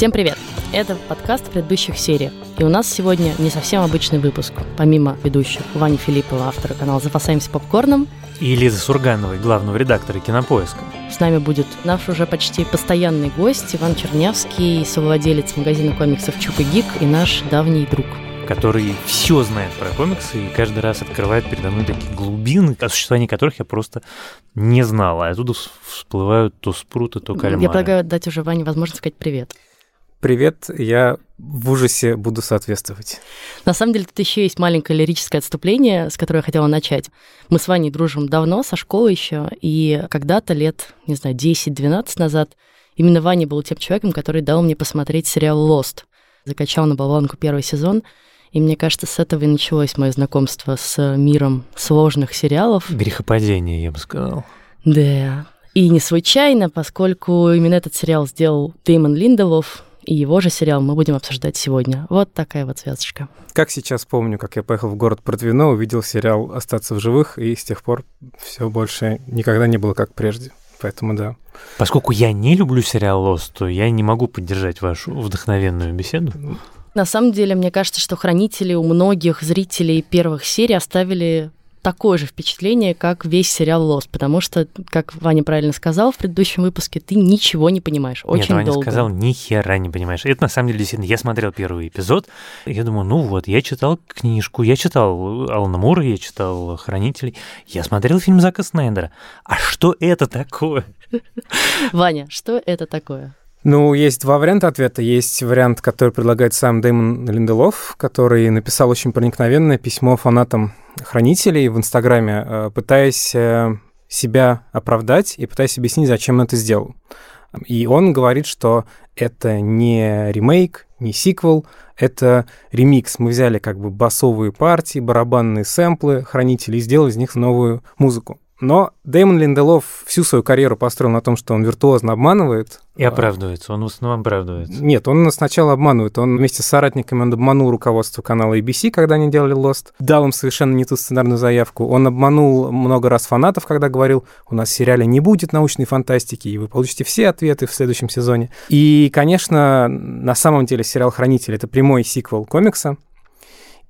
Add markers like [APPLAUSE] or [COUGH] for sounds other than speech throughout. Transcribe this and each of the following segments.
Всем привет! Это подкаст в предыдущих сериях. И у нас сегодня не совсем обычный выпуск. Помимо ведущих Вани Филиппова, автора канала «Запасаемся попкорном», и Лизы Сургановой, главного редактора «Кинопоиска». С нами будет наш уже почти постоянный гость Иван Чернявский, совладелец магазина комиксов «Чук и Гик» и наш давний друг который все знает про комиксы и каждый раз открывает передо мной такие глубины, о существовании которых я просто не знал. А оттуда всплывают то спруты, то кальмары. Я предлагаю дать уже Ване возможность сказать привет. Привет, я в ужасе буду соответствовать. На самом деле, тут еще есть маленькое лирическое отступление, с которого я хотела начать. Мы с Ваней дружим давно, со школы еще, и когда-то лет, не знаю, 10-12 назад именно Ваня был тем человеком, который дал мне посмотреть сериал «Лост». Закачал на болванку первый сезон, и мне кажется, с этого и началось мое знакомство с миром сложных сериалов. Грехопадение, я бы сказал. Да. И не случайно, поскольку именно этот сериал сделал Дэймон Линделов, и его же сериал мы будем обсуждать сегодня. Вот такая вот связочка. Как сейчас помню, как я поехал в город Протвино, увидел сериал «Остаться в живых», и с тех пор все больше никогда не было как прежде. Поэтому да. Поскольку я не люблю сериал «Лост», то я не могу поддержать вашу вдохновенную беседу. На самом деле, мне кажется, что хранители у многих зрителей первых серий оставили такое же впечатление, как весь сериал «Лост», потому что, как Ваня правильно сказал в предыдущем выпуске, ты ничего не понимаешь. Очень Нет, Ваня долго. сказал, ни хера не понимаешь. Это на самом деле действительно, я смотрел первый эпизод, и я думаю, ну вот, я читал книжку, я читал Алана Мура, я читал «Хранителей», я смотрел фильм Зака Снайдера. А что это такое? Ваня, что это такое? Ну, есть два варианта ответа. Есть вариант, который предлагает сам Дэймон Линделов, который написал очень проникновенное письмо фанатам хранителей в Инстаграме, э, пытаясь э, себя оправдать и пытаясь объяснить, зачем он это сделал. И он говорит, что это не ремейк, не сиквел, это ремикс. Мы взяли как бы басовые партии, барабанные сэмплы хранителей и сделали из них новую музыку. Но Дэймон Линделов всю свою карьеру построил на том, что он виртуозно обманывает. И оправдывается, он в основном оправдывается. Нет, он сначала обманывает. Он вместе с соратниками он обманул руководство канала ABC, когда они делали Lost. Дал им совершенно не ту сценарную заявку. Он обманул много раз фанатов, когда говорил, у нас в сериале не будет научной фантастики, и вы получите все ответы в следующем сезоне. И, конечно, на самом деле сериал «Хранитель» — это прямой сиквел комикса.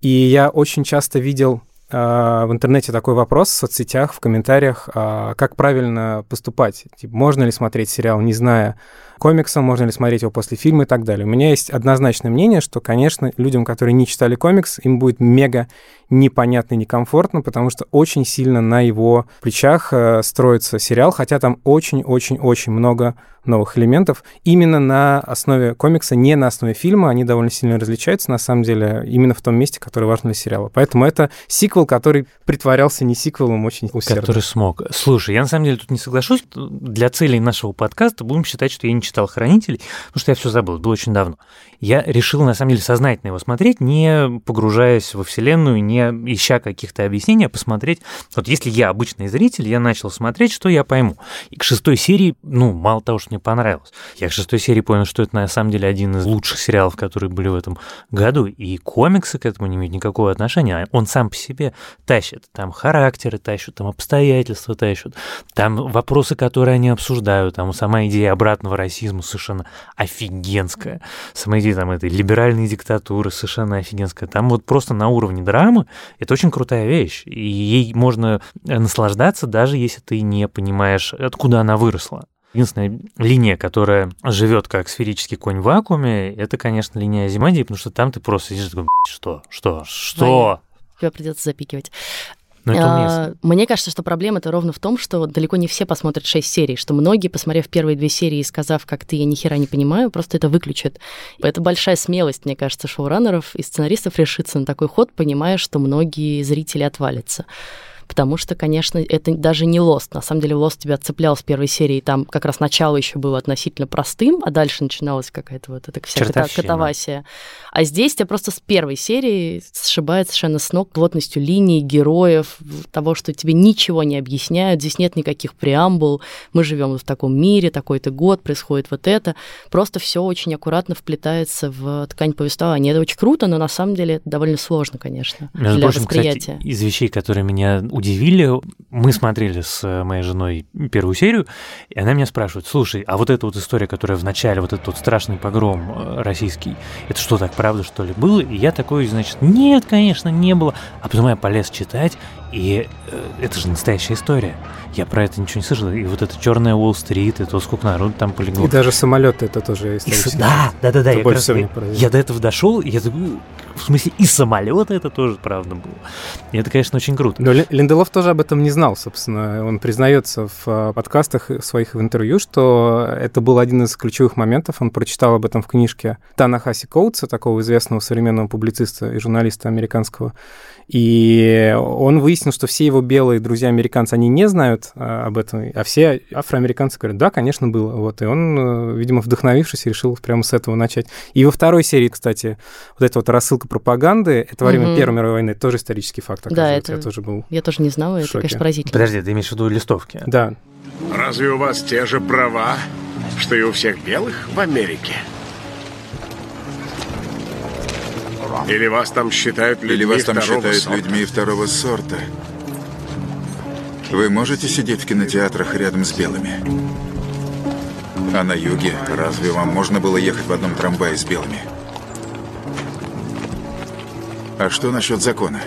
И я очень часто видел в интернете такой вопрос в соцсетях, в комментариях, а, как правильно поступать. Типа, можно ли смотреть сериал, не зная комикса, можно ли смотреть его после фильма и так далее. У меня есть однозначное мнение, что, конечно, людям, которые не читали комикс, им будет мега непонятно и некомфортно, потому что очень сильно на его плечах э, строится сериал, хотя там очень-очень-очень много новых элементов. Именно на основе комикса, не на основе фильма, они довольно сильно различаются, на самом деле, именно в том месте, которое важно для сериала. Поэтому это сиквел, который притворялся не сиквелом очень усердно. Который смог. Слушай, я на самом деле тут не соглашусь. Для целей нашего подкаста будем считать, что я не читал «Хранителей», потому что я все забыл, было очень давно. Я решил, на самом деле, сознательно его смотреть, не погружаясь во вселенную, не ища каких-то объяснений, а посмотреть. Вот если я обычный зритель, я начал смотреть, что я пойму. И к шестой серии, ну, мало того, что мне понравилось, я к шестой серии понял, что это на самом деле один из лучших сериалов, которые были в этом году. И комиксы к этому не имеют никакого отношения. Он сам по себе тащит. Там характеры тащат, там обстоятельства тащат, там вопросы, которые они обсуждают, там сама идея обратного расизма совершенно офигенская. Сама идея там этой либеральной диктатуры совершенно офигенская. Там вот просто на уровне драмы это очень крутая вещь, и ей можно наслаждаться, даже если ты не понимаешь, откуда она выросла. Единственная линия, которая живет как сферический конь в вакууме, это, конечно, линия Азимадии, потому что там ты просто сидишь такой, что, что, что? Ваня, тебя придется запикивать. Но это уместно. А, мне кажется, что проблема это ровно в том, что далеко не все посмотрят шесть серий, что многие, посмотрев первые две серии и сказав, как ты, я ни хера не понимаю, просто это выключат. Это большая смелость, мне кажется, шоураннеров и сценаристов решиться на такой ход, понимая, что многие зрители отвалятся потому что, конечно, это даже не Лост. На самом деле Лост тебя цеплял с первой серии, там как раз начало еще было относительно простым, а дальше начиналась какая-то вот эта вся катавасия. А здесь тебя просто с первой серии сшибает совершенно с ног плотностью линий, героев, того, что тебе ничего не объясняют, здесь нет никаких преамбул, мы живем в таком мире, такой-то год, происходит вот это. Просто все очень аккуратно вплетается в ткань повествования. Это очень круто, но на самом деле это довольно сложно, конечно, Между для прочим, восприятия. Кстати, из вещей, которые меня удивили. Мы смотрели с моей женой первую серию, и она меня спрашивает, слушай, а вот эта вот история, которая в начале, вот этот вот страшный погром э, российский, это что, так правда, что ли, было? И я такой, значит, нет, конечно, не было. А потом я полез читать, и э, это же настоящая история. Я про это ничего не слышал. И вот это черная Уолл-стрит, и то, сколько народу там полегло. И даже самолеты это тоже исторический. Да, да, да, да. Я, всего я, я до этого дошел, и я в смысле, и самолеты это тоже правда было. И это, конечно, очень круто. Но Линделов тоже об этом не знал, собственно. Он признается в а, подкастах своих в интервью, что это был один из ключевых моментов. Он прочитал об этом в книжке Танахаси Коутса, такого известного современного публициста и журналиста американского. И он выяснил, что все его белые друзья-американцы, они не знают а, об этом, а все афроамериканцы говорят, да, конечно, было. Вот, и он, э, видимо, вдохновившись, решил прямо с этого начать. И во второй серии, кстати, вот эта вот рассылка пропаганды, это во время mm-hmm. Первой мировой войны, тоже исторический факт, Да, это... Я тоже был Я тоже не знала, это, конечно, поразительно. Подожди, ты имеешь в виду листовки? Да. Разве у вас те же права, что и у всех белых в Америке? Или вас там считают людьми Или вас там считают сорта? людьми второго сорта? Вы можете сидеть в кинотеатрах рядом с белыми? А на юге разве вам можно было ехать в одном трамвае с белыми? А что насчет закона?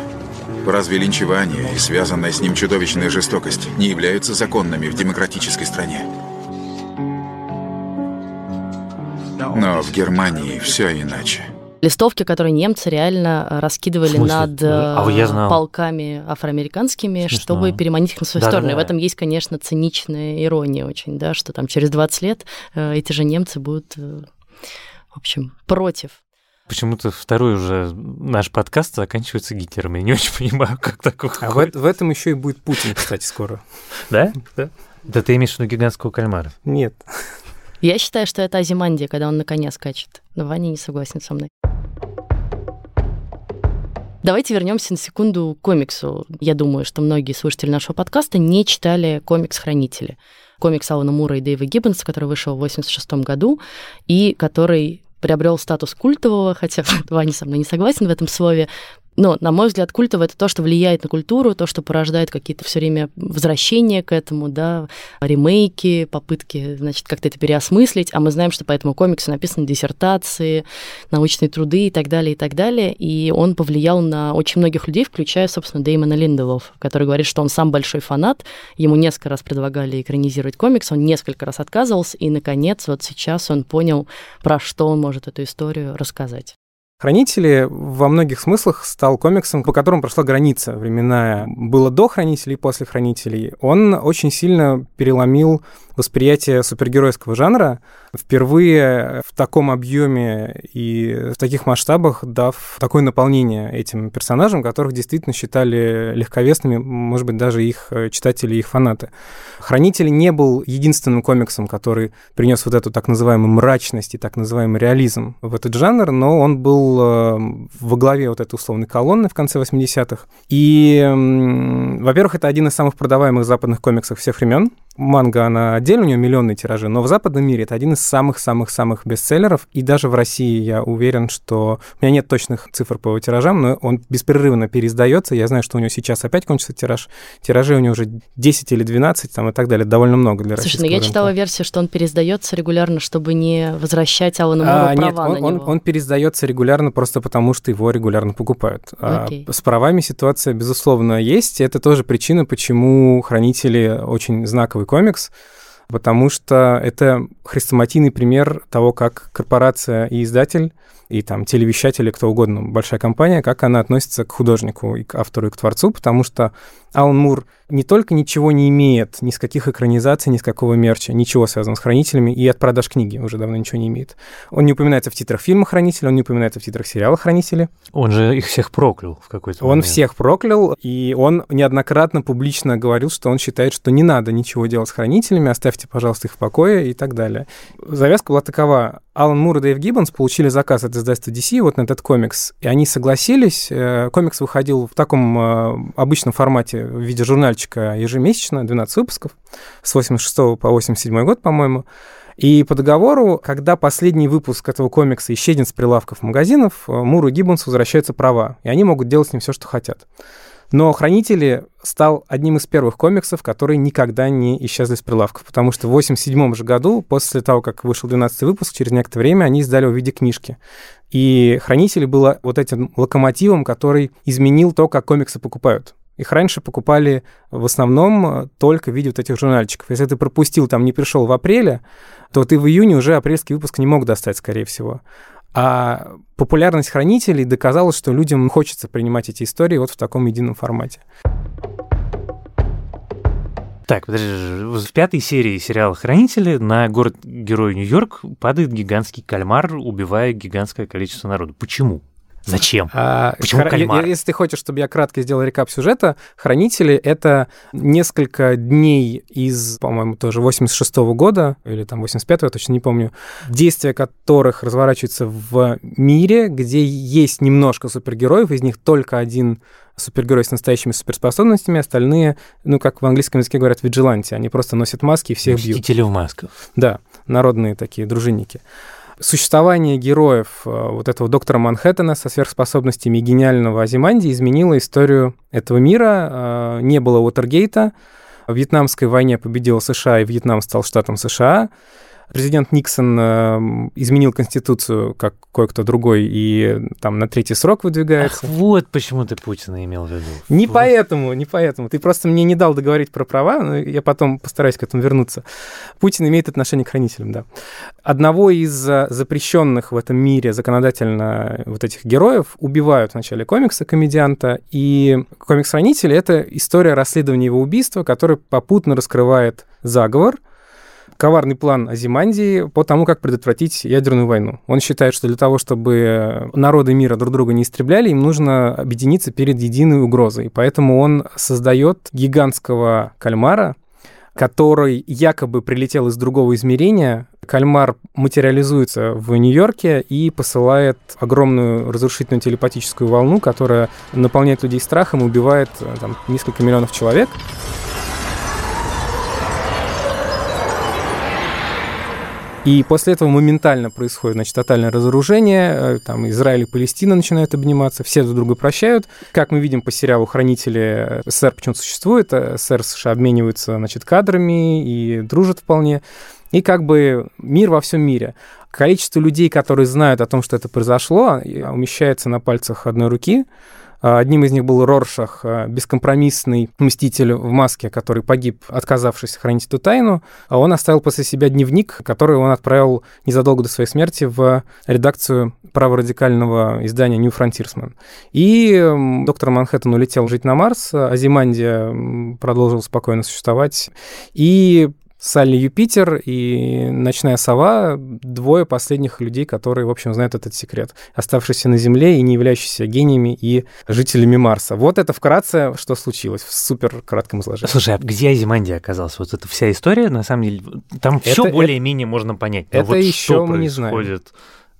Разве линчевание и связанная с ним чудовищная жестокость не являются законными в демократической стране? Но в Германии все иначе листовки, которые немцы реально э, раскидывали над а я знал. полками афроамериканскими, Смешно. чтобы переманить их на свою да, сторону. Да, да. И в этом есть, конечно, циничная ирония очень, да, что там через 20 лет э, эти же немцы будут, э, в общем, против. Почему-то второй уже наш подкаст заканчивается Гитлером. Я не очень понимаю, как такое. А в, в этом еще и будет Путин, кстати, скоро. Да? [LAUGHS] Да. Да ты имеешь в виду гигантского кальмара? Нет. Я считаю, что это Азимандия, когда он на коне скачет. Но Ваня не согласен со мной. Давайте вернемся на секунду к комиксу. Я думаю, что многие слушатели нашего подкаста не читали комикс «Хранители». Комикс Алана Мура и Дэйва Гиббонса, который вышел в 86 году и который приобрел статус культового, хотя [LAUGHS] Ваня со мной не согласен в этом слове, но, на мой взгляд, культово это то, что влияет на культуру, то, что порождает какие-то все время возвращения к этому, да, ремейки, попытки, значит, как-то это переосмыслить. А мы знаем, что по этому комиксу написаны диссертации, научные труды и так далее, и так далее. И он повлиял на очень многих людей, включая, собственно, Дэймона Линделов, который говорит, что он сам большой фанат. Ему несколько раз предлагали экранизировать комикс, он несколько раз отказывался, и, наконец, вот сейчас он понял, про что он может эту историю рассказать. Хранители во многих смыслах стал комиксом, по которому прошла граница временная. Было до Хранителей и после Хранителей. Он очень сильно переломил восприятие супергеройского жанра, впервые в таком объеме и в таких масштабах дав такое наполнение этим персонажам, которых действительно считали легковесными, может быть, даже их читатели и их фанаты. «Хранители» не был единственным комиксом, который принес вот эту так называемую мрачность и так называемый реализм в этот жанр, но он был э, во главе вот этой условной колонны в конце 80-х. И, во-первых, это один из самых продаваемых западных комиксов всех времен. Манга, она отдельно, у нее миллионные тиражи, но в западном мире это один из самых-самых-самых бестселлеров, и даже в России я уверен, что... У меня нет точных цифр по его тиражам, но он беспрерывно переиздается, я знаю, что у него сейчас опять кончится тираж, тиражи у него уже 10 или 12 там, и так далее, довольно много для Слушай, ну я рынка. читала версию, что он переиздается регулярно, чтобы не возвращать Алану Муру а, права нет, он, на он, него. он переиздается регулярно просто потому, что его регулярно покупают. А с правами ситуация, безусловно, есть, это тоже причина, почему «Хранители» очень знаковый комикс, потому что это хрестоматийный пример того, как корпорация и издатель и там телевещатели, кто угодно, большая компания, как она относится к художнику и к автору, и к творцу, потому что Алан Мур не только ничего не имеет, ни с каких экранизаций, ни с какого мерча, ничего связанного с «Хранителями», и от продаж книги уже давно ничего не имеет. Он не упоминается в титрах фильма «Хранители», он не упоминается в титрах сериала «Хранители». Он же их всех проклял в какой-то момент. Он всех проклял, и он неоднократно публично говорил, что он считает, что не надо ничего делать с «Хранителями», оставьте, пожалуйста, их в покое и так далее. Завязка была такова. Алан Мур и Дэйв Гиббонс получили заказ от издательства DC вот на этот комикс, и они согласились. Э, комикс выходил в таком э, обычном формате в виде журнальчика ежемесячно, 12 выпусков, с 86 по 87 год, по-моему. И по договору, когда последний выпуск этого комикса исчезнет с прилавков магазинов, э, Муру и Гиббонс возвращаются права, и они могут делать с ним все, что хотят. Но «Хранители» стал одним из первых комиксов, которые никогда не исчезли с прилавков, потому что в 87 же году, после того, как вышел 12 выпуск, через некоторое время они издали его в виде книжки. И «Хранители» было вот этим локомотивом, который изменил то, как комиксы покупают. Их раньше покупали в основном только в виде вот этих журнальчиков. Если ты пропустил, там не пришел в апреле, то ты в июне уже апрельский выпуск не мог достать, скорее всего. А популярность хранителей доказала, что людям хочется принимать эти истории вот в таком едином формате. Так, подожди, в пятой серии сериала «Хранители» на город-герой Нью-Йорк падает гигантский кальмар, убивая гигантское количество народу. Почему? Зачем? А, Почему хра- кальмар? Если ты хочешь, чтобы я кратко сделал рекап сюжета, «Хранители» — это несколько дней из, по-моему, тоже 86 -го года, или там 85-го, я точно не помню, действия которых разворачиваются в мире, где есть немножко супергероев, из них только один супергерой с настоящими суперспособностями, остальные, ну, как в английском языке говорят, виджиланти, они просто носят маски и всех Мстители бьют. Мстители в масках. Да, народные такие дружинники существование героев э, вот этого доктора Манхэттена со сверхспособностями гениального Азиманди изменило историю этого мира. Э, не было Уотергейта. В Вьетнамской войне победила США, и Вьетнам стал штатом США. Президент Никсон э, изменил Конституцию, как кое-кто другой, и там на третий срок выдвигается. Ах, вот почему ты Путина имел в виду. Не вот. поэтому, не поэтому. Ты просто мне не дал договорить про права, но я потом постараюсь к этому вернуться. Путин имеет отношение к хранителям, да. Одного из э, запрещенных в этом мире законодательно вот этих героев убивают в начале комикса комедианта, и комикс-хранитель — это история расследования его убийства, который попутно раскрывает заговор — коварный план Азимандии по тому, как предотвратить ядерную войну. Он считает, что для того, чтобы народы мира друг друга не истребляли, им нужно объединиться перед единой угрозой. Поэтому он создает гигантского кальмара, который якобы прилетел из другого измерения. Кальмар материализуется в Нью-Йорке и посылает огромную разрушительную телепатическую волну, которая наполняет людей страхом и убивает там, несколько миллионов человек. И после этого моментально происходит, значит, тотальное разоружение, э, там Израиль и Палестина начинают обниматься, все друг друга прощают. Как мы видим по сериалу «Хранители», э, СССР почему существует, э, СССР США обмениваются, значит, кадрами и дружат вполне. И как бы мир во всем мире. Количество людей, которые знают о том, что это произошло, умещается на пальцах одной руки. А, одним из них был Роршах, а, бескомпромиссный мститель в маске, который погиб, отказавшись хранить эту тайну. А он оставил после себя дневник, который он отправил незадолго до своей смерти в редакцию праворадикального издания New Frontiersman. И доктор Манхэттен улетел жить на Марс, Азимандия продолжил спокойно существовать. И Салли Юпитер и Ночная сова — двое последних людей, которые, в общем, знают этот секрет, оставшиеся на Земле и не являющиеся гениями и жителями Марса. Вот это вкратце, что случилось в супер кратком изложении. Слушай, а где Азимандия оказалась? Вот эта вся история, на самом деле, там все более-менее можно понять. Но это вот еще мы не знаем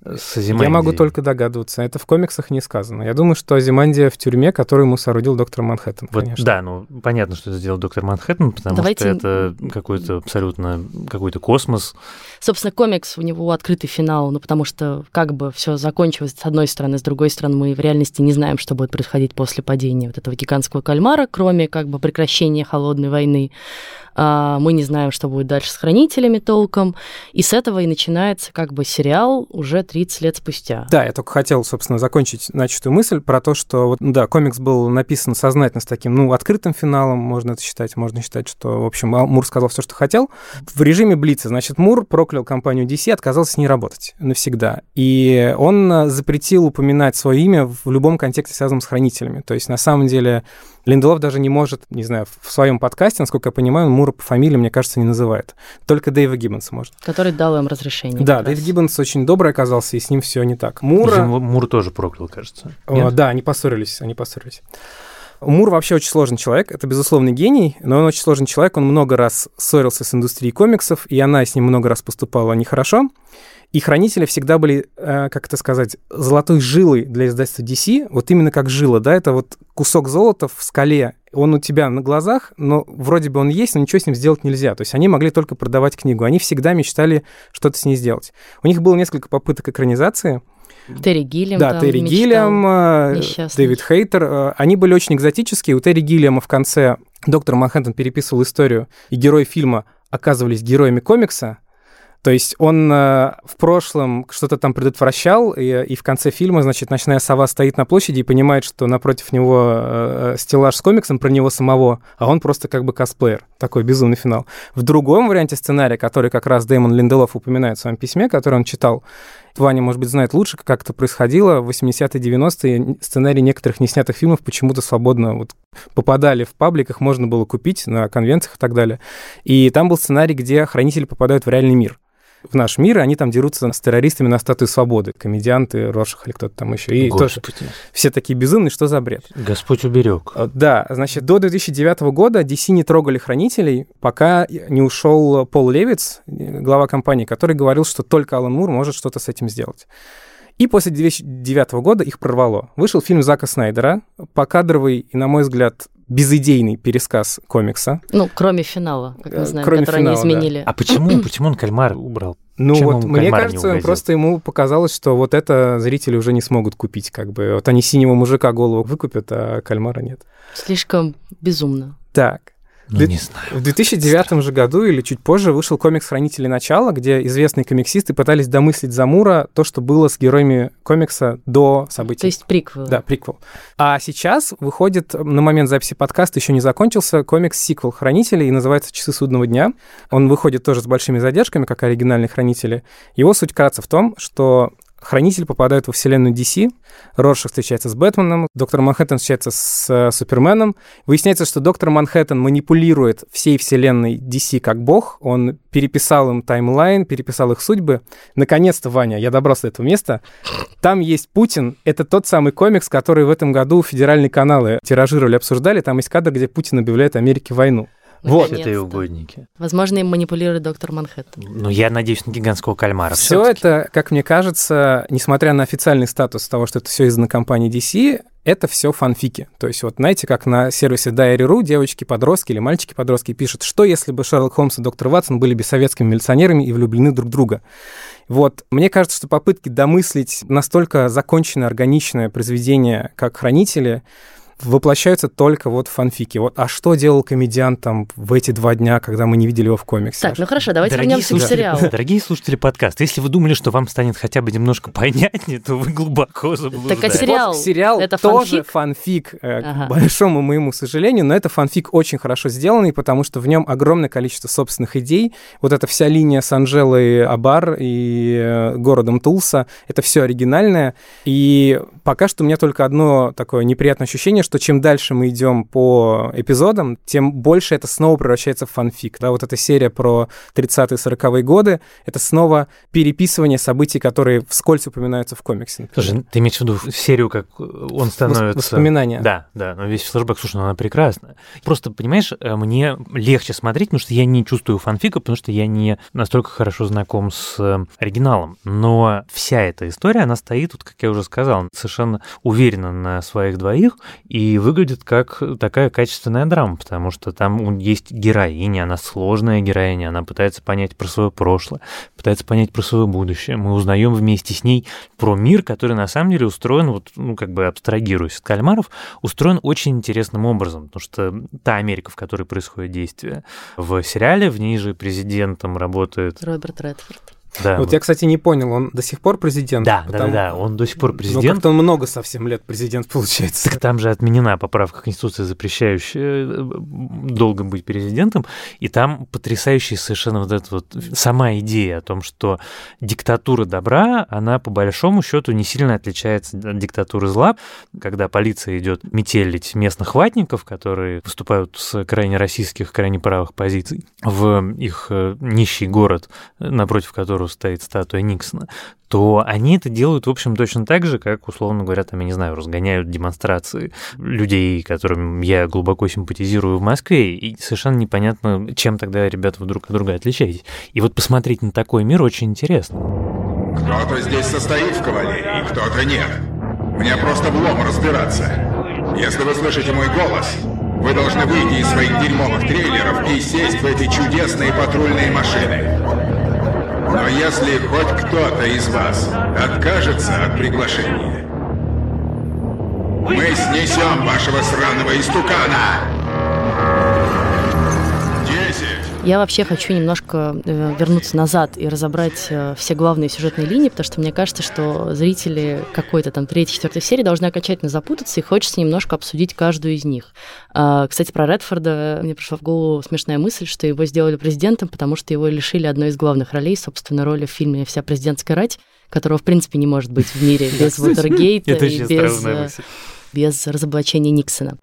с Азимандией? Я могу только догадываться. Это в комиксах не сказано. Я думаю, что Азимандия в тюрьме, которую ему соорудил доктор Манхэттен, вот, конечно. Да, ну понятно, что это сделал доктор Манхэттен, потому Давайте... что это какой-то абсолютно какой-то космос. Собственно, комикс, у него открытый финал, ну потому что как бы все закончилось с одной стороны, с другой стороны мы в реальности не знаем, что будет происходить после падения вот этого гигантского кальмара, кроме как бы прекращения холодной войны. А, мы не знаем, что будет дальше с хранителями толком, и с этого и начинается как бы сериал уже 30 лет спустя. Да, я только хотел, собственно, закончить начатую мысль про то, что, вот, да, комикс был написан сознательно с таким, ну, открытым финалом, можно это считать, можно считать, что, в общем, Мур сказал все, что хотел. В режиме Блица, значит, Мур проклял компанию DC, отказался с ней работать навсегда. И он запретил упоминать свое имя в любом контексте, связанном с хранителями. То есть, на самом деле, Линделов даже не может, не знаю, в своем подкасте, насколько я понимаю, Мура по фамилии, мне кажется, не называет. Только Дэйва Гиббонса может. Который дал им разрешение. Да, Дэйв Гиббонс очень добрый оказался, и с ним все не так. Мура... Мур тоже проклял, кажется. О, да, они поссорились, они поссорились. Мур вообще очень сложный человек, это безусловный гений, но он очень сложный человек, он много раз ссорился с индустрией комиксов, и она с ним много раз поступала нехорошо. И хранители всегда были, э, как это сказать, золотой жилой для издательства DC, вот именно как жила, да, это вот кусок золота в скале, он у тебя на глазах, но вроде бы он есть, но ничего с ним сделать нельзя. То есть они могли только продавать книгу, они всегда мечтали что-то с ней сделать. У них было несколько попыток экранизации, Терри Гиллиам Да, Терри. Гиллиам, э, несчастный. Дэвид Хейтер. э, Они были очень экзотические. У Терри Гиллиама в конце доктор Манхэттен переписывал историю, и герои фильма оказывались героями комикса. То есть он э, в прошлом что-то там предотвращал, и, и в конце фильма, значит, ночная сова стоит на площади и понимает, что напротив него э, стеллаж с комиксом про него самого, а он просто как бы косплеер. Такой безумный финал. В другом варианте сценария, который как раз Дэймон Линделов упоминает в своем письме, который он читал, Ваня, может быть, знает лучше, как это происходило. В 80-е, 90-е сценарии некоторых неснятых фильмов почему-то свободно вот попадали в пабликах, можно было купить на конвенциях и так далее. И там был сценарий, где хранители попадают в реальный мир в наш мир, и они там дерутся с террористами на статую свободы, комедианты, Рошах или кто-то там еще. И тоже все такие безумные, что за бред? Господь уберег. А, Да, значит, до 2009 года DC не трогали хранителей, пока не ушел Пол Левиц, глава компании, который говорил, что только Алан Мур может что-то с этим сделать. И после 2009 года их прорвало. Вышел фильм Зака Снайдера, покадровый и, на мой взгляд, безыдейный пересказ комикса. Ну, кроме финала, как Э, мы знаем, кроме который финала, они изменили. А почему, почему он кальмар убрал? Ну Чем вот, мне кажется, просто ему показалось, что вот это зрители уже не смогут купить, как бы. Вот они синего мужика голову выкупят, а кальмара нет. Слишком безумно. Так. Ну, не знаю. В 2009 же году или чуть позже вышел комикс «Хранители начала», где известные комиксисты пытались домыслить за Мура то, что было с героями комикса до событий. То есть приквел. Да, приквел. А сейчас выходит, на момент записи подкаста еще не закончился, комикс-сиквел «Хранителей» и называется «Часы судного дня». Он выходит тоже с большими задержками, как оригинальные «Хранители». Его суть вкратце в том, что Хранитель попадает во вселенную DC, Роршах встречается с Бэтменом, доктор Манхэттен встречается с э, Суперменом. Выясняется, что доктор Манхэттен манипулирует всей вселенной DC как бог, он переписал им таймлайн, переписал их судьбы. Наконец-то, Ваня, я добрался до этого места. Там есть Путин, это тот самый комикс, который в этом году федеральные каналы тиражировали, обсуждали. Там есть кадр, где Путин объявляет Америке войну. Вот. Это и угодники. Возможно, им манипулирует доктор Манхэттен. Ну, я надеюсь на гигантского кальмара. Все всё-таки. это, как мне кажется, несмотря на официальный статус того, что это все из-за компании DC, это все фанфики. То есть вот знаете, как на сервисе Diary.ru девочки-подростки или мальчики-подростки пишут, что если бы Шерлок Холмс и доктор Ватсон были бы советскими милиционерами и влюблены друг в друга. Вот, мне кажется, что попытки домыслить настолько законченное, органичное произведение, как «Хранители», воплощаются только вот в фанфике. Вот, а что делал комедиант там в эти два дня, когда мы не видели его в комиксе? Так, ну хорошо, давайте Дорогие вернемся к слушатели- сериалу. [LAUGHS] Дорогие слушатели подкаста, если вы думали, что вам станет хотя бы немножко понятнее, то вы глубоко заблуждаетесь. Так а сериал? Вот сериал Это тоже фанфик? фанфик, э, Ага. к большому моему сожалению, но это фанфик очень хорошо сделанный, потому что в нем огромное количество собственных идей. Вот эта вся линия с Анжелой Абар и э, городом Тулса, это все оригинальное. И пока что у меня только одно такое неприятное ощущение, что чем дальше мы идем по эпизодам, тем больше это снова превращается в фанфик. Да, вот эта серия про 30-е, 40-е годы, это снова переписывание событий, которые вскользь упоминаются в комиксе. например. Слушай, ты имеешь в виду серию, как он становится... Воспоминания. Да, да, но весь флешбэк, слушай, ну она прекрасна. Просто, понимаешь, э, мне легче смотреть, потому что я не чувствую фанфика, потому что я не настолько хорошо знаком с э, оригиналом. Но вся эта история, она стоит, вот, как я уже сказал, совершенно уверенно на своих двоих и выглядит как такая качественная драма, потому что там есть героиня, она сложная героиня, она пытается понять про свое прошлое, пытается понять про свое будущее. Мы узнаем вместе с ней про мир, который на самом деле устроен, вот, ну, как бы абстрагируясь от кальмаров, устроен очень интересным образом, потому что та Америка, в которой происходит действие в сериале, в ней же президентом работает... Роберт Редфорд. Да, Вот я, кстати, не понял, он до сих пор президент? да, да, да, Потому- да, он до сих пор Ну, президент. как-то он много совсем лет президент [LAUGHS] получается. Так там же отменена поправка Конституции, запрещающая э, долго быть президентом, и там потрясающая совершенно вот эта вот сама идея о том, что диктатура добра, она по большому счету не сильно отличается от диктатуры зла, когда полиция идет метелить местных ватников, которые выступают с крайне российских, крайне правых позиций, в их э, нищий город, э, напротив которого стоит статуя Никсона, то они это делают, в общем, точно так же, как, условно говоря, там, я не знаю, разгоняют демонстрации людей, которым я глубоко симпатизирую в Москве, и совершенно непонятно, чем тогда ребята друг от друга отличаетесь. И вот посмотреть на такой мир очень интересно. Кто-то здесь состоит в кавалерии, кто-то нет. Мне просто влом разбираться. Если вы слышите мой голос, вы должны выйти из своих дерьмовых трейлеров и сесть в эти чудесные патрульные машины. Но если хоть кто-то из вас откажется от приглашения, мы снесем вашего сраного истукана! Я вообще хочу немножко э, вернуться назад и разобрать э, все главные сюжетные линии, потому что мне кажется, что зрители какой-то там третьей, четвертой серии должны окончательно запутаться, и хочется немножко обсудить каждую из них. А, кстати, про Редфорда мне пришла в голову смешная мысль, что его сделали президентом, потому что его лишили одной из главных ролей, собственно, роли в фильме «Вся президентская рать», которого, в принципе, не может быть в мире [LAUGHS] без Вотергейта и без, э, без разоблачения Никсона.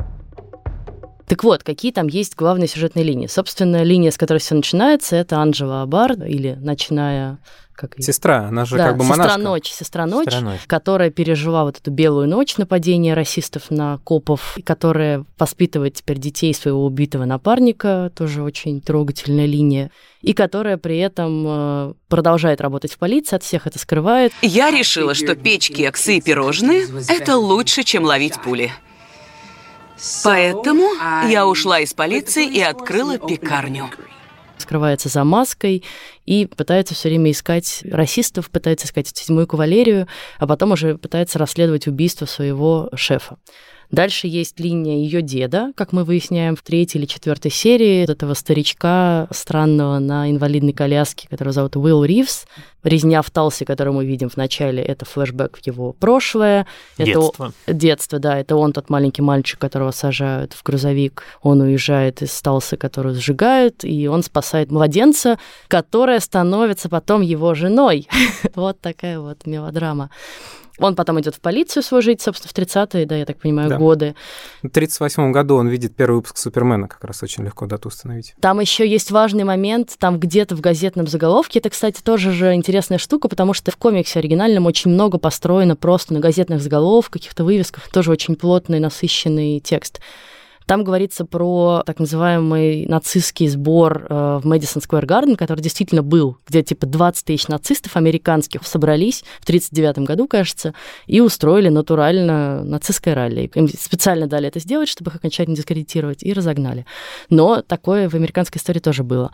Так вот, какие там есть главные сюжетные линии? Собственно, линия, с которой все начинается, это Анжела Абар, или начиная как Сестра, она же да, как бы сестра монашка. Ночь, сестра ночь, сестра ночь, которая пережила вот эту белую ночь нападения расистов на копов, и которая воспитывает теперь детей своего убитого напарника, тоже очень трогательная линия, и которая при этом э, продолжает работать в полиции, от всех это скрывает. Я решила, что печь кексы и пирожные – это лучше, чем ловить пули. Поэтому я ушла из полиции и открыла пекарню. Скрывается за маской и пытается все время искать расистов, пытается искать седьмую кавалерию, а потом уже пытается расследовать убийство своего шефа. Дальше есть линия ее деда, как мы выясняем в третьей или четвертой серии, этого старичка странного на инвалидной коляске, которого зовут Уилл Ривз. Резня в Талсе, которую мы видим в начале, это флешбэк в его прошлое. Детство. Это детство, да. Это он тот маленький мальчик, которого сажают в грузовик. Он уезжает из Талсы, которую сжигают, и он спасает младенца, которая становится потом его женой. [LAUGHS] вот такая вот мелодрама. Он потом идет в полицию свой жить, собственно, в 30-е, да, я так понимаю, да. годы. В 38 году он видит первый выпуск Супермена, как раз очень легко дату установить. Там еще есть важный момент, там где-то в газетном заголовке, это, кстати, тоже же интересная штука, потому что в комиксе оригинальном очень много построено просто на газетных заголовках, каких-то вывесках, тоже очень плотный, насыщенный текст. Там говорится про так называемый нацистский сбор э, в Мэдисон Сквер Гарден, который действительно был, где типа 20 тысяч нацистов американских собрались в 1939 году, кажется, и устроили натурально нацистское ралли. Им специально дали это сделать, чтобы их окончательно дискредитировать, и разогнали. Но такое в американской истории тоже было.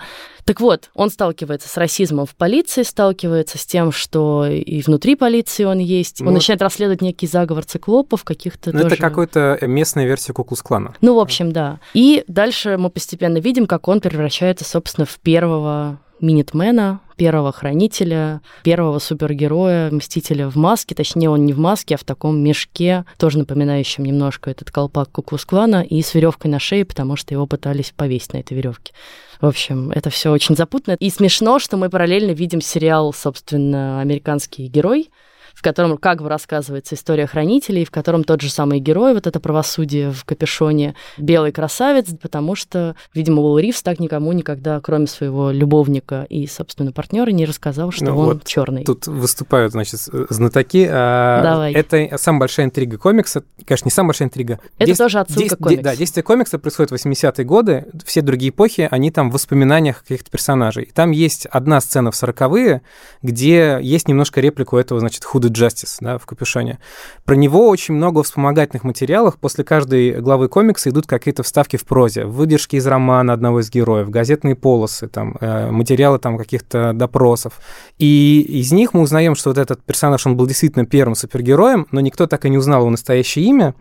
Так вот, он сталкивается с расизмом в полиции, сталкивается с тем, что и внутри полиции он есть. Он ну, начинает расследовать некий заговор циклопов, каких-то ну, тоже... Это какой-то местная версия Куклус-клана. Ну, в общем, да. И дальше мы постепенно видим, как он превращается, собственно, в первого Минитмена, первого хранителя, первого супергероя, мстителя в маске. Точнее, он не в маске, а в таком мешке, тоже напоминающем немножко этот колпак Куклус-клана, и с веревкой на шее, потому что его пытались повесить на этой веревке. В общем, это все очень запутно. И смешно, что мы параллельно видим сериал, собственно, «Американский герой», в котором как бы рассказывается история хранителей, в котором тот же самый герой, вот это правосудие в капюшоне, белый красавец, потому что, видимо, Уилл Ривз так никому никогда, кроме своего любовника и, собственно, партнера, не рассказал, что ну, он вот черный. Тут выступают, значит, знатоки. А Давай. Это самая большая интрига комикса. Конечно, не самая большая интрига. Это Действ... тоже отсылка Действ... к комиксу. Да, действие комикса происходит в 80-е годы. Все другие эпохи, они там в воспоминаниях каких-то персонажей. И там есть одна сцена в 40-е, где есть немножко реплику этого, значит, худо The Justice, да, в капюшоне. Про него очень много вспомогательных материалов. После каждой главы комикса идут какие-то вставки в прозе, выдержки из романа одного из героев, газетные полосы, там, э, материалы там каких-то допросов. И из них мы узнаем, что вот этот персонаж, он был действительно первым супергероем, но никто так и не узнал его настоящее имя.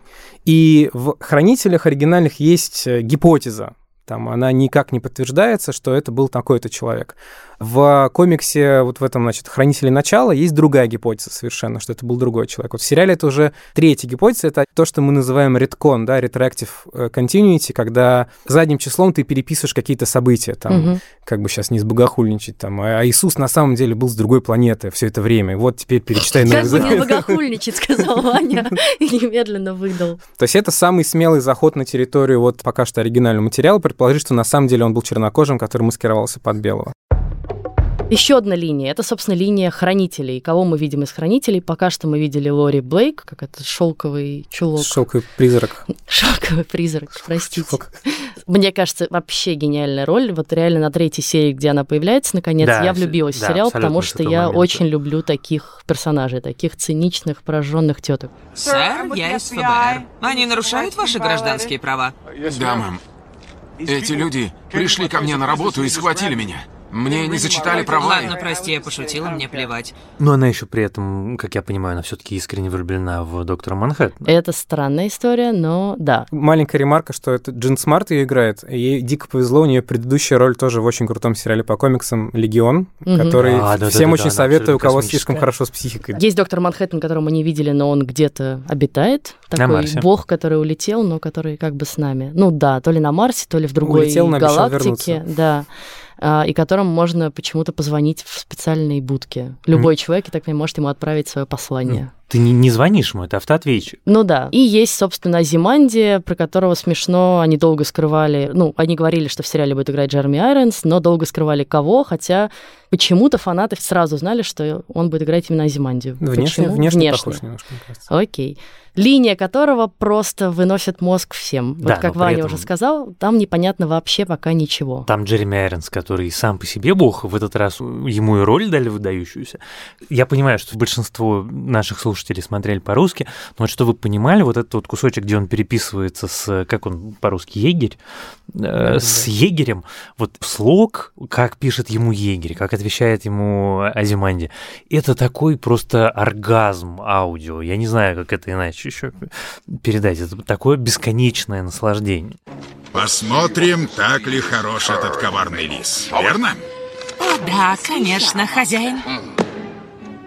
И в «Хранителях» оригинальных есть э, гипотеза, там она никак не подтверждается, что это был такой-то человек. В комиксе, вот в этом, значит, «Хранители начала» есть другая гипотеза совершенно, что это был другой человек. Вот в сериале это уже третья гипотеза, это то, что мы называем редкон, да, retroactive э, continuity, когда задним числом ты переписываешь какие-то события, там, угу. как бы сейчас не сбогохульничать, там, а Иисус на самом деле был с другой планеты все это время, вот теперь перечитай новый Как бы не сбогохульничать, [LAUGHS] сказал Ваня, [LAUGHS] и немедленно выдал. То есть это самый смелый заход на территорию вот пока что оригинального материала, предположить, что на самом деле он был чернокожим, который маскировался под белого. Еще одна линия. Это, собственно, линия хранителей. Кого мы видим из хранителей? Пока что мы видели Лори Блейк, как это шелковый чулок. Шелковый призрак. [LAUGHS] Шелковый призрак, простите. Шелк. [LAUGHS] Мне кажется, вообще гениальная роль. Вот реально на третьей серии, где она появляется, наконец, да, я влюбилась да, в сериал, потому что я момент. очень люблю таких персонажей, таких циничных, пораженных теток. Сэр, я из ФБР. Они нарушают ваши гражданские права? Да, мэм. Эти люди пришли ко мне на работу и схватили меня. Мне не зачитали права. Ладно, прости, я пошутила, мне плевать. Но она еще при этом, как я понимаю, она все-таки искренне влюблена в доктора Манхэттена. Это странная история, но да. Маленькая ремарка, что это Джин Смарт ее играет. Ей дико повезло, у нее предыдущая роль тоже в очень крутом сериале по комиксам «Легион», Мгм. который А, да, да, всем да, очень да, советую, у кого слишком хорошо с психикой. Есть доктор Манхэттен, которого мы не видели, но он где-то обитает. Такой Марсе. бог, который улетел, но который как бы с нами. Ну да, то ли на Марсе, то ли в другой Улетел, галактике. вернуться. Да. А, и которому можно почему-то позвонить в специальной будке. Любой человек, я так понимаю, может ему отправить свое послание. Ты не, не звонишь ему, это автоответчик. Ну да. И есть, собственно, Азиманди, про которого смешно, они долго скрывали, ну, они говорили, что в сериале будет играть Джереми Айронс, но долго скрывали кого, хотя почему-то фанаты сразу знали, что он будет играть именно Азимандию. Внешне, Почему? внешне, похож немножко, мне кажется. Окей. Линия которого просто выносит мозг всем. Да, вот как Ваня этом- уже сказал, там непонятно вообще пока ничего. Там Джереми Айронс, который сам по себе бог, в этот раз ему и роль дали выдающуюся. Я понимаю, что большинство наших слушателей смотрели по-русски, но вот что вы понимали, вот этот вот кусочек, где он переписывается с, как он по-русски, егерь, э, с егерем, вот слог, как пишет ему егерь, как отвечает ему Азиманди, это такой просто оргазм аудио. Я не знаю, как это иначе еще передать. Это такое бесконечное наслаждение. Посмотрим, так ли хорош этот коварный лис. Верно? О, да, конечно, хозяин.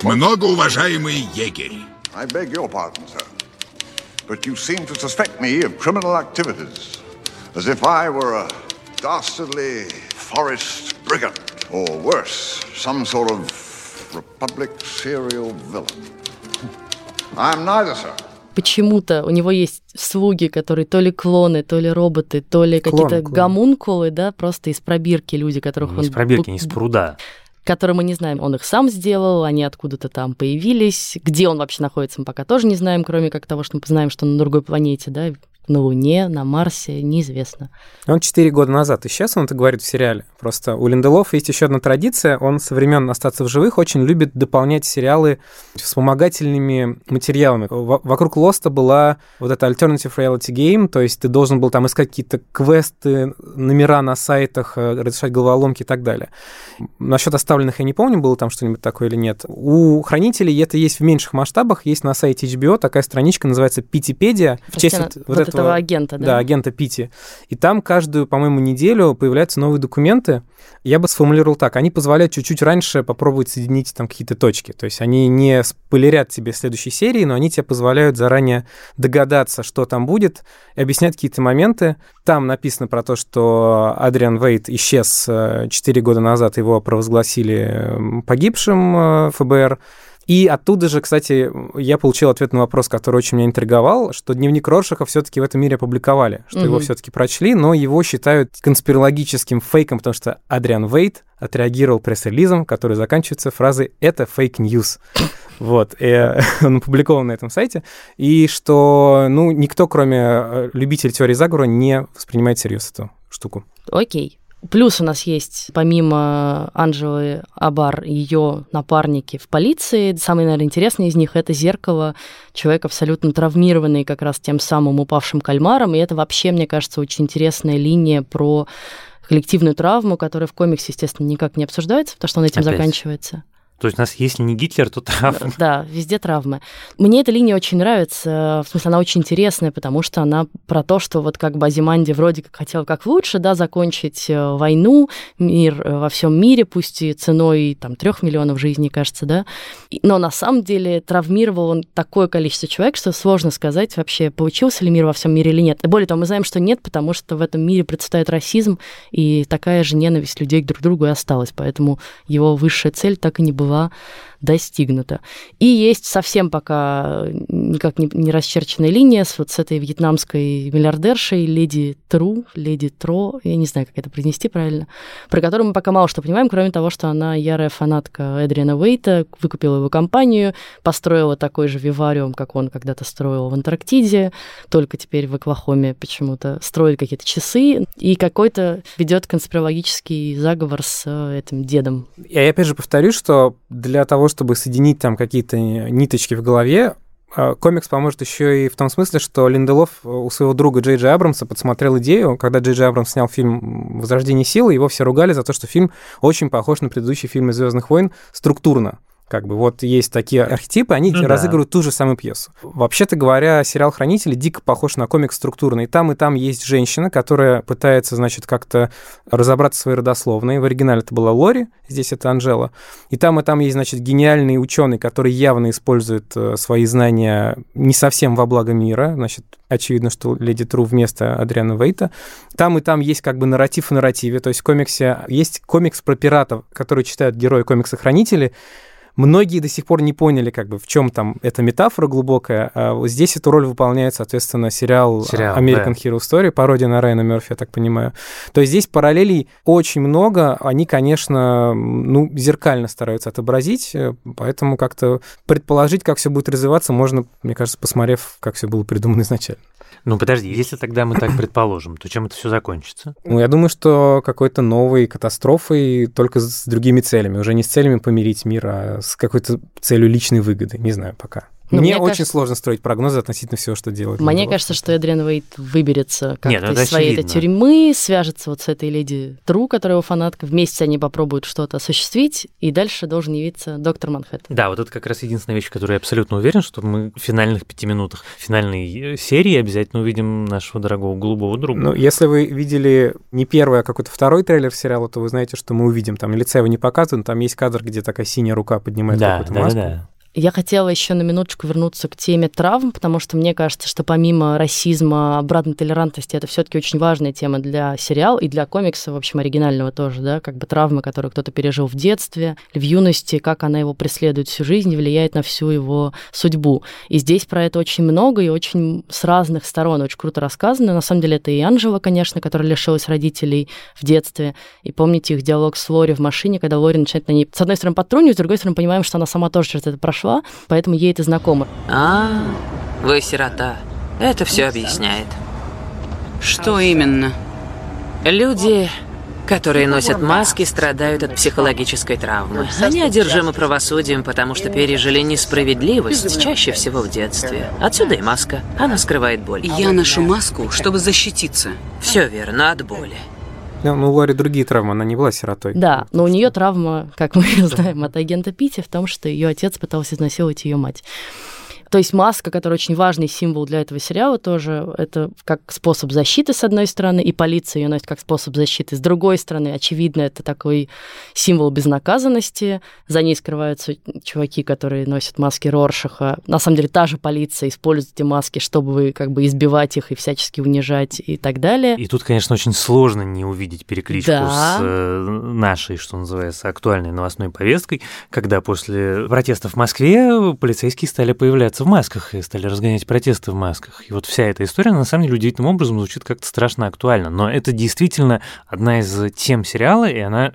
Многоуважаемый егерь. I beg your pardon, sir. But you seem to suspect me of criminal activities, as if I were a dastardly forest brigand, or worse, some sort of Republic serial villain. I'm neither, sir. Почему-то у него есть слуги, которые то ли клоны, то ли роботы, то ли какие-то гомункулы, да, просто из пробирки люди, которых Не он... из пробирки, не из пруда. Которые мы не знаем. Он их сам сделал, они откуда-то там появились. Где он вообще находится, мы пока тоже не знаем, кроме как того, что мы знаем, что на другой планете, да, на Луне, на Марсе, неизвестно. Он 4 года назад исчез, он это говорит в сериале. Просто у Линделов есть еще одна традиция. Он со времен «Остаться в живых» очень любит дополнять сериалы вспомогательными материалами. Во- Вокруг Лоста была вот эта alternative reality game, то есть ты должен был там искать какие-то квесты, номера на сайтах, э, разрешать головоломки и так далее. Насчет оставленных я не помню, было там что-нибудь такое или нет. У хранителей это есть в меньших масштабах. Есть на сайте HBO такая страничка, называется Питипедия. В честь вот вот этого этого агента, да? Да, агента Пити. И там каждую, по-моему, неделю появляются новые документы. Я бы сформулировал так. Они позволяют чуть-чуть раньше попробовать соединить там какие-то точки. То есть они не спойлерят тебе следующей серии, но они тебе позволяют заранее догадаться, что там будет, и объяснять какие-то моменты. Там написано про то, что Адриан Вейт исчез 4 года назад, его провозгласили э, погибшим э, ФБР. И оттуда же, кстати, я получил ответ на вопрос, который очень меня интриговал, что дневник Роршаха все-таки в этом мире опубликовали, что его Мгм. все-таки прочли, но его считают конспирологическим фейком, потому что Адриан Вейт отреагировал пресс-релизом, который заканчивается фразой «это fake news». Вот, и [LAUGHS] он опубликован на этом сайте, и что, ну, никто, кроме э, любителей теории заговора, не воспринимает всерьез эту штуку. Окей. Плюс у нас есть, помимо Анжелы Абар, ее напарники в полиции. Самый, наверное, интересный из них — это зеркало. Человек абсолютно травмированный как раз тем самым упавшим кальмаром. И это вообще, мне кажется, очень интересная линия про коллективную травму, которая в комиксе, естественно, никак не обсуждается, потому что он этим Опять. заканчивается. То есть у нас, если не Гитлер, то травма. Да, везде травмы. Мне эта линия очень нравится, в смысле, она очень интересная, потому что она про то, что вот как бы Азиманди вроде как хотел как лучше, да, закончить э, войну, мир э, во всем мире, пусть и ценой там трех миллионов жизней, кажется, да, но на самом деле травмировал он такое количество человек, что сложно сказать вообще, получился ли мир во всем мире или нет. Более того, мы знаем, что нет, потому что в этом мире процветает расизм, и такая же ненависть людей друг к другу и осталась, поэтому его высшая цель так и не была は достигнута. И есть совсем пока никак не, не расчерченная линия с, вот с этой вьетнамской миллиардершей Леди Тру, Леди Тро, я не знаю, как это произнести правильно, про которую мы пока мало что понимаем, кроме того, что она ярая фанатка Эдриана Уэйта, выкупила его компанию, построила такой же вивариум, как он когда-то строил в Антарктиде, только теперь в Оклахоме почему-то строит какие-то часы, и какой-то ведет конспирологический заговор с э, этим дедом. Я опять же повторю, что для того, чтобы соединить там какие-то ниточки в голове, А комикс поможет еще и в том смысле, что Линделов у своего друга Джей Джей Абрамса подсмотрел идею, когда Джей Джей Абрамс снял фильм «Возрождение силы», его все ругали за то, что фильм очень похож на предыдущий фильм «Звездных войн» структурно. Как бы вот есть такие архетипы, они Ну да. разыгрывают ту же самую пьесу. Вообще-то говоря, сериал «Хранители» дико похож на комикс структурный. Там, и там есть женщина, которая пытается, значит, как-то разобраться в своей родословной. В оригинале это была Лори, здесь это Анжела. И там, и там есть, значит, гениальный ученый, который явно использует э, свои знания не совсем во благо мира. Значит, очевидно, что Леди Тру вместо Адриана Вейта. Там и там есть как бы нарратив в нарративе. То есть в комиксе есть комикс про пиратов, который читают герои комикса «Хранители», Многие до сих пор не поняли, как бы, в чем там эта метафора глубокая. А вот здесь эту роль выполняет, соответственно, сериал, Сериал, American Hero Story, пародия на Райана Мерфи, я так понимаю. То есть здесь параллелей очень много. Они, конечно, ну, зеркально стараются отобразить, э, поэтому как-то предположить, как все будет развиваться, можно, мне кажется, посмотрев, как все было придумано изначально. Ну, подожди, если тогда мы так предположим, то чем это все закончится? Ну, я думаю, что какой-то новой катастрофой, только с другими целями. Уже не с целями помирить мир, а с какой-то целью личной выгоды. Не знаю пока. Ну, мне, мне очень кажется- сложно строить прогнозы относительно всего, что делает. Мне Линделов. кажется, что Эдриан Вейт выберется как-то ну это из своей этой очевидно. тюрьмы, свяжется вот с этой леди Тру, которая его фанатка. Вместе они попробуют что-то осуществить, и дальше должен явиться доктор Манхэттен. Да, вот это как раз единственная вещь, в которой я абсолютно уверен, что мы в финальных пяти минутах финальной э, серии обязательно увидим нашего дорогого голубого друга. Ну, если вы видели не первый, а какой-то второй трейлер сериала, то вы знаете, что мы увидим. Там лица его не показывают, но там есть кадр, где такая синяя рука поднимает да, какую-то да, да, маску. да. Я хотела еще на минуточку вернуться к теме травм, потому что мне кажется, что помимо расизма, обратной толерантности, это все-таки очень важная тема для сериала и для комикса, в общем, оригинального тоже, да, как бы травмы, которые кто-то пережил в детстве, в юности, как она его преследует всю жизнь, влияет на всю его судьбу. И здесь про это очень много и очень с разных сторон, очень круто рассказано. На самом деле это и Анжела, конечно, которая лишилась родителей в детстве. И помните их диалог с Лори в машине, когда Лори начинает на ней, с одной стороны, подтрунивать, с другой стороны, понимаем, что она сама тоже через это прошла, поэтому ей это знакомо. А, вы сирота. Это все объясняет. Что именно? Люди, которые носят маски, страдают от психологической травмы. Они одержимы правосудием, потому что пережили несправедливость, чаще всего в детстве. Отсюда и маска. Она скрывает боль. Я ношу маску, чтобы защититься. Все верно, от боли. Ну, у Лори другие травмы, она не была сиротой. Да, но у нее травма, как мы [LAUGHS] знаем от агента Пити, в том, что ее отец пытался изнасиловать ее мать. То есть маска, которая очень важный символ для этого сериала тоже, это как способ защиты, с одной стороны, и полиция ее носит как способ защиты. С другой стороны, очевидно, это такой символ безнаказанности. За ней скрываются чуваки, которые носят маски Роршаха. На самом деле, та же полиция использует эти маски, чтобы как бы избивать их и всячески унижать и так далее. И тут, конечно, очень сложно не увидеть перекличку Да. с э, нашей, что называется, актуальной новостной повесткой, когда после протестов в Москве полицейские стали появляться в масках и стали разгонять протесты в масках. И вот вся эта история, на самом деле, удивительным образом звучит как-то страшно актуально. Но это действительно одна из тем сериала, и она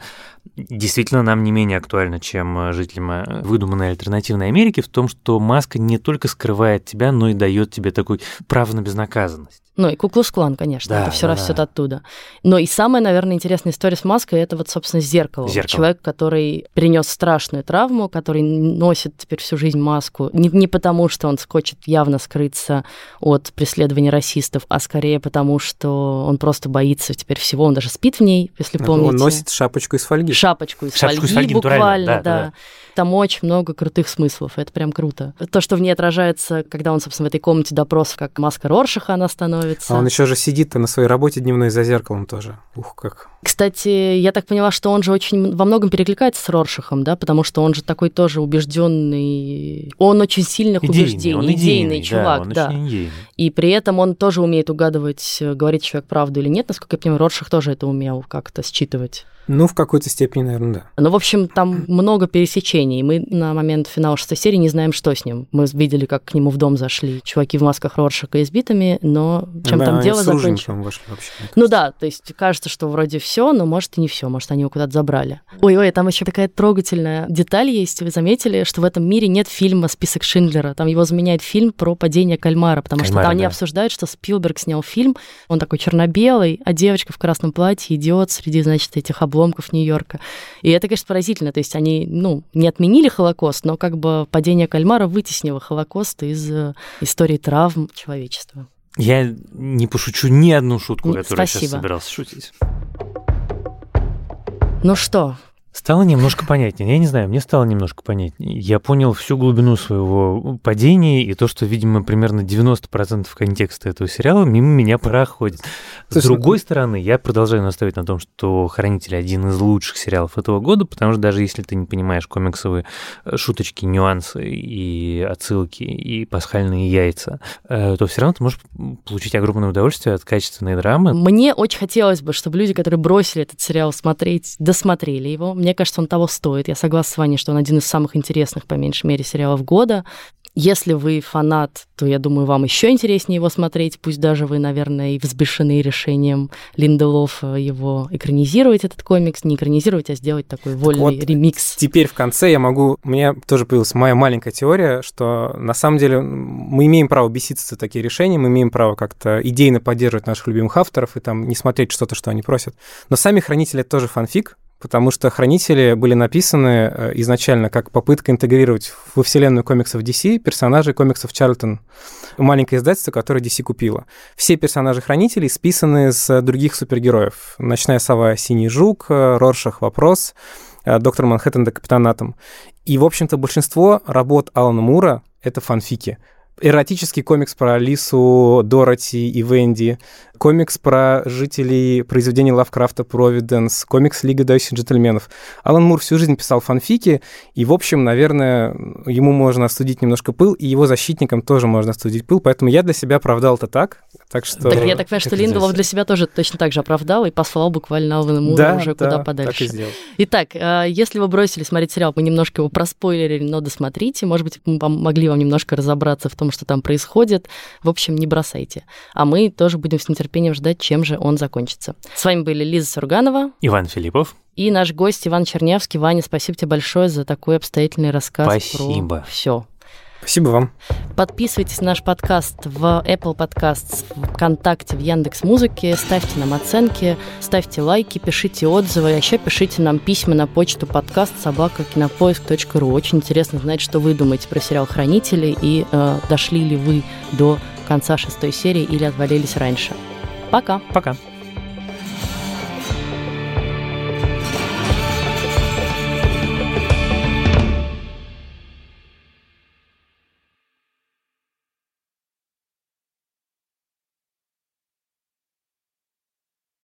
действительно нам не менее актуальна, чем э, жителям э, выдуманной альтернативной Америки, в том, что маска не только скрывает тебя, но и дает тебе такой право на безнаказанность. Ну и Куклус-клан, конечно, Да, это все да, растет да. оттуда. Но и самая, наверное, интересная история с маской это вот, собственно, зеркало. Зеркало. Человек, который перенес страшную травму, который носит теперь всю жизнь маску. Не, не потому, что он хочет явно скрыться от преследования расистов, а скорее потому, что он просто боится теперь всего. Он даже спит в ней, если помните. Он носит шапочку из фольги. Шапочку из Шапочку из фольги, фольги, буквально, да, да, да. Там очень много крутых смыслов, это прям круто. То, что в ней отражается, когда он, собственно, в этой комнате допросов, как маска Роршаха она становится. А он еще же сидит на своей работе дневной за зеркалом тоже. Ух, как. Кстати, я так поняла, что он же очень во многом перекликается с Роршахом, да, потому что он же такой тоже убежденный. Он очень сильных убеждений, он идейный, да, чувак, он да. очень идейный. И при этом он тоже умеет угадывать, э, говорит человек правду или нет. Насколько я понимаю, Роршах тоже это умел как-то считывать. Ну, в какой-то степени, наверное, да. Ну, в общем, там много пересечений. Мы на момент финала шестой серии не знаем, что с ним. Мы видели, как к нему в дом зашли чуваки в масках Роршака избитыми, но чем Да, там они дело с закончилось? вошли вообще. Ну да, то есть кажется, что вроде все, но может и не все, может они его куда-то забрали. Ой-ой, там еще такая трогательная деталь есть. Вы заметили, что в этом мире нет фильма «Список Шиндлера». Там его заменяет фильм про падение кальмара, потому что Кальмара, там они да. обсуждают, что Спилберг снял фильм, он такой черно-белый, а девочка в красном платье идет среди, значит, этих обломков Нью-Йорка. И это, конечно, поразительно. То есть они, ну, не отменили Холокост, но как бы падение кальмара вытеснило Холокост из э, истории травм человечества. Я не пошучу ни одну шутку, которую Спасибо. я сейчас собирался шутить. Ну что, Стало немножко понятнее. Я не знаю, мне стало немножко понятнее. Я понял всю глубину своего падения и то, что, видимо, примерно 90% контекста этого сериала мимо меня проходит. С Слушай, другой стороны, я продолжаю настаивать на том, что «Хранители» один из лучших сериалов этого года, потому что даже если ты не понимаешь комиксовые э, шуточки, нюансы и отсылки, и пасхальные яйца, э, то все равно ты можешь получить огромное удовольствие от качественной драмы. Мне очень хотелось бы, чтобы люди, которые бросили этот сериал смотреть, досмотрели его. Мне кажется, он того стоит. Я согласна с Ваней, что он один из самых интересных, по меньшей мере, сериалов года. Если вы фанат, то я думаю, вам еще интереснее его смотреть. Пусть даже вы, наверное, и взбешены решением Линделофа его экранизировать, этот комикс. Не экранизировать, а сделать такой вольный вот ремикс. Теперь в конце я могу... У меня тоже появилась моя маленькая теория, что на самом деле мы имеем право беситься за такие решения, мы имеем право как-то идейно поддерживать наших любимых авторов и там не смотреть что-то, что они просят. Но сами хранители — это тоже фанфик, потому что «Хранители» были написаны э, изначально как попытка интегрировать во вселенную комиксов DC персонажей комиксов Чарльтон, маленькое издательство, которое DC купило. Все персонажи «Хранителей» списаны с других супергероев. «Ночная сова» — «Синий жук», э, «Роршах» — «Вопрос», э, «Доктор Манхэттен» да «Капитан Атом». И, в общем-то, большинство работ Алана Мура — это фанфики. Эротический комикс про Алису, Дороти и Венди, комикс про жителей произведения Лавкрафта «Провиденс», комикс «Лига дающих джентльменов». Алан Мур всю жизнь писал фанфики, и, в общем, наверное, ему можно остудить немножко пыл, и его защитникам тоже можно остудить пыл, поэтому я для себя оправдал это так, так что... Так я так понимаю, что Линделов для себя тоже точно так же оправдал и послал буквально Алвина Мура Да, уже да, куда так подальше. сделал. Итак, э, если вы бросили смотреть сериал, мы немножко его проспойлерили, но досмотрите. Может быть, мы помогли вам немножко разобраться в том, что там происходит. В общем, не бросайте. А мы тоже будем с нетерпением ждать, чем же он закончится. С вами были Лиза Сурганова Иван Филиппов. и наш гость Иван Чернявский. Ваня, спасибо тебе большое за такой обстоятельный рассказ Спасибо. про все. Спасибо вам. Подписывайтесь на наш подкаст в Apple Podcasts, в ВКонтакте, в Яндекс Музыке, ставьте нам оценки, ставьте лайки, пишите отзывы, а еще пишите нам письма на почту подкаст собакакинопоиск.ру. Очень интересно знать, что вы думаете про сериал «Хранители» и э, дошли ли вы до конца шестой серии или отвалились раньше. Пока! Пока.